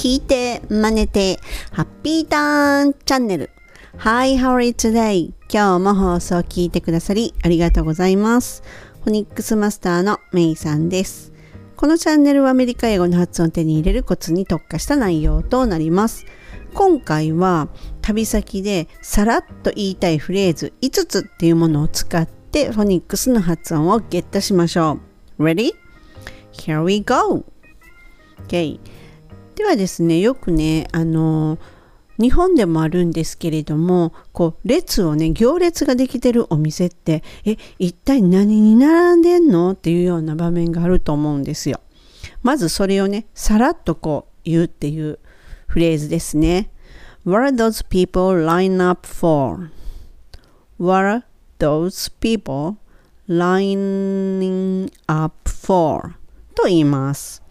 聞いて、真似て、ハッピーターンチャンネル。Hi, how are you today? 今日も放送を聞いてくださりありがとうございます。フォニックスマスターのメイさんです。このチャンネルはアメリカ英語の発音を手に入れるコツに特化した内容となります。今回は旅先でさらっと言いたいフレーズ5つっていうものを使ってフォニックスの発音をゲットしましょう。Ready? Here we go! Okay. ではですね、よくね、あの日本でもあるんですけれども、こう、列をね、行列ができてるお店って、え、一体何に並んでんのっていうような場面があると思うんですよ。まずそれをね、さらっとこう言うっていうフレーズですね。What are those people line up for?What are those people lining up for? と言います。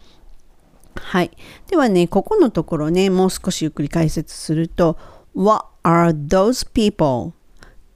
はい。ではね、ここのところね、もう少しゆっくり解説すると、What are those people?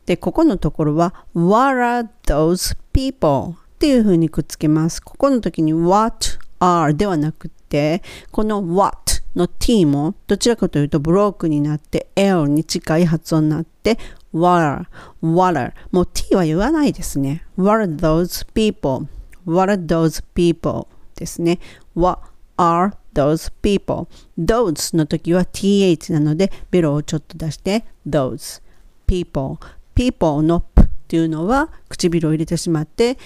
で、ここのところは、What are those people? っていうふうにくっつけます。ここの時に What are ではなくて、この What の t もどちらかというとブロークになって L に近い発音になって water, water もう t は言わないですね。What are those people? What are those people? ですね。What are those people? those の時は th なのでベロをちょっと出して those people. People の p っていうのは唇を入れてしまって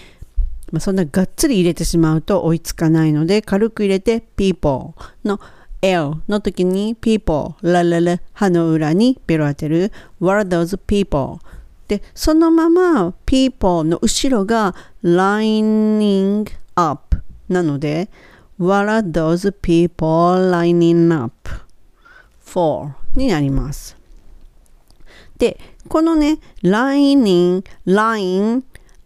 まあ、そんながっつり入れてしまうと追いつかないので軽く入れて people の L の時に people ラララ歯の裏にベロ当てる。What are those people? でそのまま people の後ろが lining up なので What are those people lining up for になりますでこのね lining line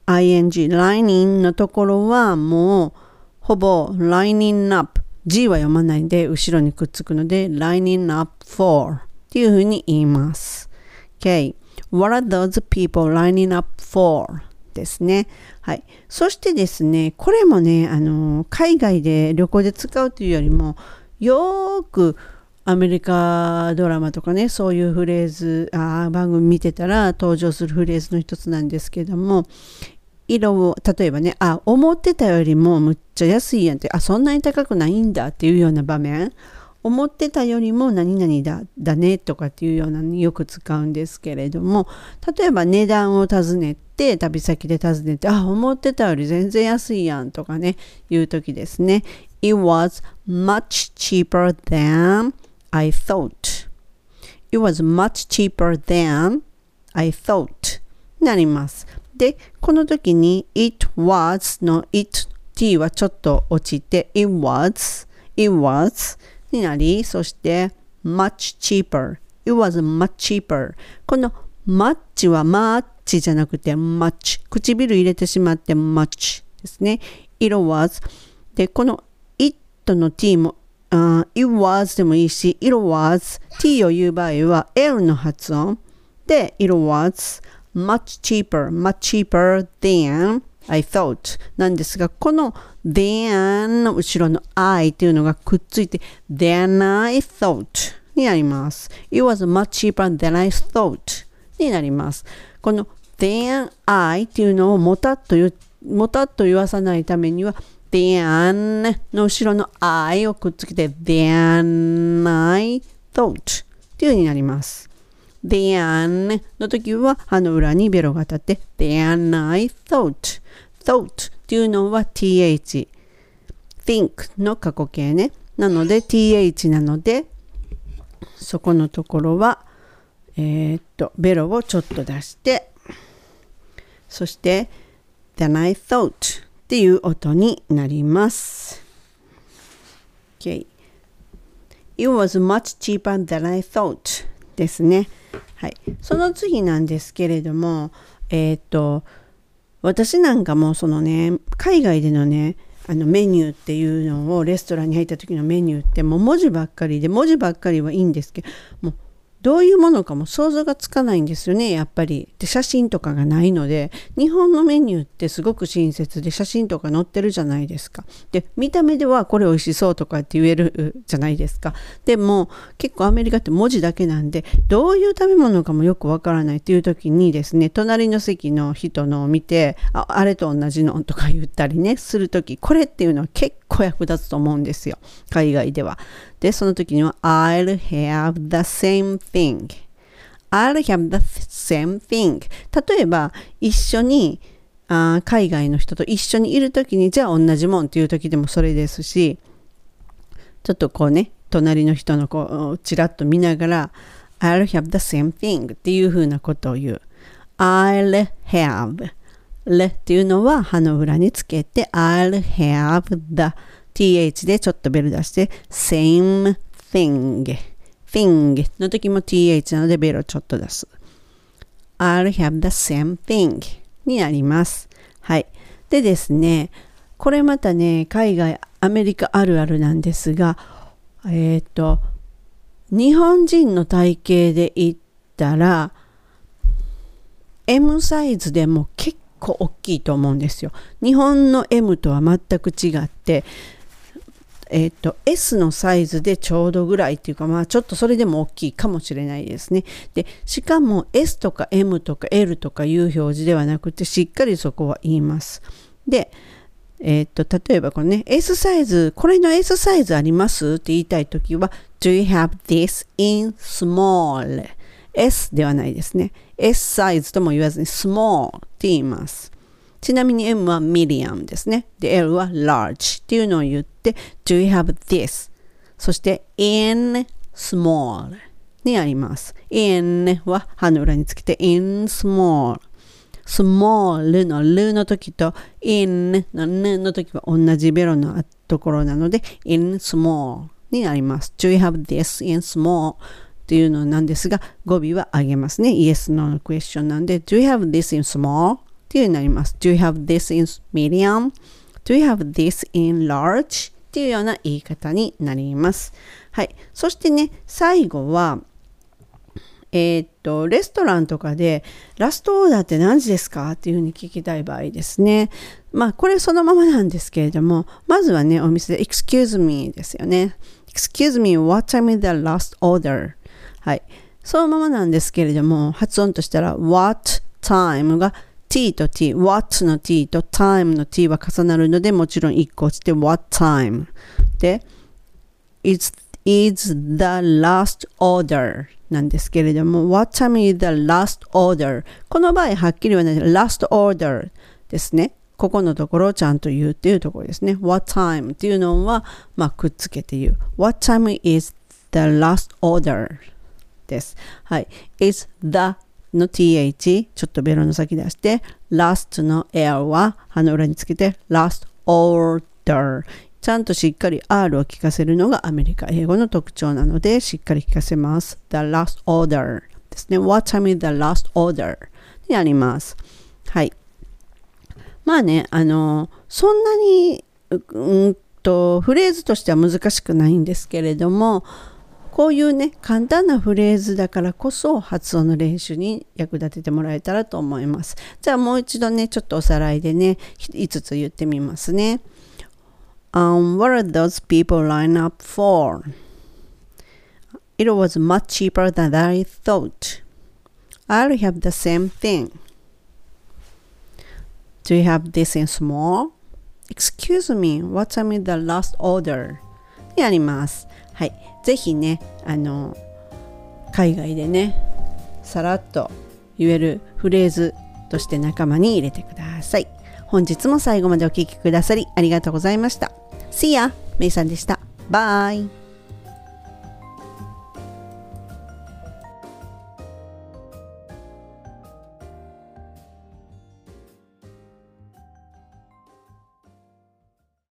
ing lining のところはもうほぼ lining up G は読まないで後ろにくっつくので lining up for っていうふうに言います。Okay. What are those people lining up for? ですね。はい。そしてですね、これもね、あの、海外で旅行で使うというよりも、よーくアメリカドラマとかね、そういうフレーズ、あ番組見てたら登場するフレーズの一つなんですけども、色を例えばねあ思ってたよりもむっちゃ安いやんってあそんなに高くないんだっていうような場面思ってたよりも何々だだねとかっていうようなによく使うんですけれども例えば値段を尋ねて旅先で尋ねてあ思ってたより全然安いやんとかねいう時ですね It was much cheaper than I thought It was much cheaper than I thought なりますで、この時に it was の it t はちょっと落ちて it was, it was になり、そして much cheaper, it was much cheaper この much は much じゃなくて much 唇入れてしまって much ですね。it was で、この it の t も Uh, it was でもいいし、it was t を言う場合は L の発音で it was much cheaper, much cheaper than I thought なんですが、この than の後ろの I っていうのがくっついて than I thought になります。It was much cheaper than I thought になります。この than I っていうのをもたっと言もたっと言わさないためには than の後ろの I をくっつけて than I thought っていう風になります。than の時は歯の裏にベロが立って than I thought thought っていうのは th think の過去形ねなので th なのでそこのところはえー、っとベロをちょっと出してそして than I thought っていう音になります。Okay. It was much cheaper than I thought ですね。はい、その次なんですけれども、えっ、と私なんかもそのね海外でのねあのメニューっていうのをレストランに入った時のメニューってもう文字ばっかりで文字ばっかりはいいんですけどもうどういうものかも想像がつかないんですよねやっぱり。で写真とかがないので日本のメニューってすごく親切で写真とか載ってるじゃないですか。で見た目ではこれ美味しそうとかって言えるじゃないですか。でも結構アメリカって文字だけなんでどういう食べ物かもよくわからないっていう時にですね隣の席の人のを見てああれと同じのとか言ったりねする時これっていうのは結構役立つと思うんですよ。海外では。でその時には I'll have the same thing. I'll have the same thing. 例えば一緒にあ海外の人と一緒にいる時にじゃあ同じもんっていう時でもそれですしちょっとこうね隣の人のこうちらっと見ながら I'll have the same thing っていうふうなことを言う。I'll have レっていうのは歯の裏につけて I'll have the th でちょっとベル出して same thing. Thing の時も th なのでベルをちょっと出す。I'll have the same thing になります。はい。でですねこれまたね海外アメリカあるあるなんですがえっ、ー、と日本人の体型で言ったら M サイズでも結構大きいと思うんですよ。日本の M とは全く違って、えっ、ー、と S のサイズでちょうどぐらいっていうかまあちょっとそれでも大きいかもしれないですね。でしかも S とか M とか L とかいう表示ではなくてしっかりそこは言います。でえっ、ー、と例えばこのね S サイズこれの S サイズありますって言いたい時は Do you have this in small? S ではないですね。S サイズとも言わずに small って言います。ちなみに M は medium ですね。で、L は large っていうのを言って Do you have this? そして in small にあります。in は歯の裏につけて in small small のルの時と in のぬの時は同じベロのところなので in small になります。Do you have this in small? っていうのなんですが、語尾は上げますね。Yes, no のクエスチョンなんで、Do you have this in small? っていうになります。Do you have this in medium? Do you have this in large? っていうような言い方になります。はい。そしてね、最後は、えー、っと、レストランとかで、ラストオーダーって何時ですかっていうふうに聞きたい場合ですね。まあ、これそのままなんですけれども、まずはね、お店で、excuse me ですよね。excuse me, what time is the last order? はい。そのままなんですけれども、発音としたら what time が t と t、what の t と time の t は重なるので、もちろん1個落ちて what time で、is, is the last order なんですけれども、what time is the last order この場合はっきりはない last order ですね。ここのところをちゃんと言うっていうところですね。What time っていうのは、まあ、くっつけて言う。What time is the last order? です。はい。is the の th ちょっとベロの先出して last の l は歯の裏につけて last order ちゃんとしっかり R を聞かせるのがアメリカ英語の特徴なのでしっかり聞かせます。the last order ですね。What time is the last order になります。はい。まあねあのそんなにうんとフレーズとしては難しくないんですけれどもこういうね簡単なフレーズだからこそ発音の練習に役立ててもらえたらと思いますじゃあもう一度ねちょっとおさらいでね5つ言ってみますね Um, what are those people line up for? It was much cheaper than I thought. I'll have the same thing. Do you have this in small? Excuse me, what time is the last order? やります。はい。ぜひねあの海外でねさらっと言えるフレーズとして仲間に入れてください本日も最後までお聴きくださりありがとうございました See ya! めいさんでしたバイ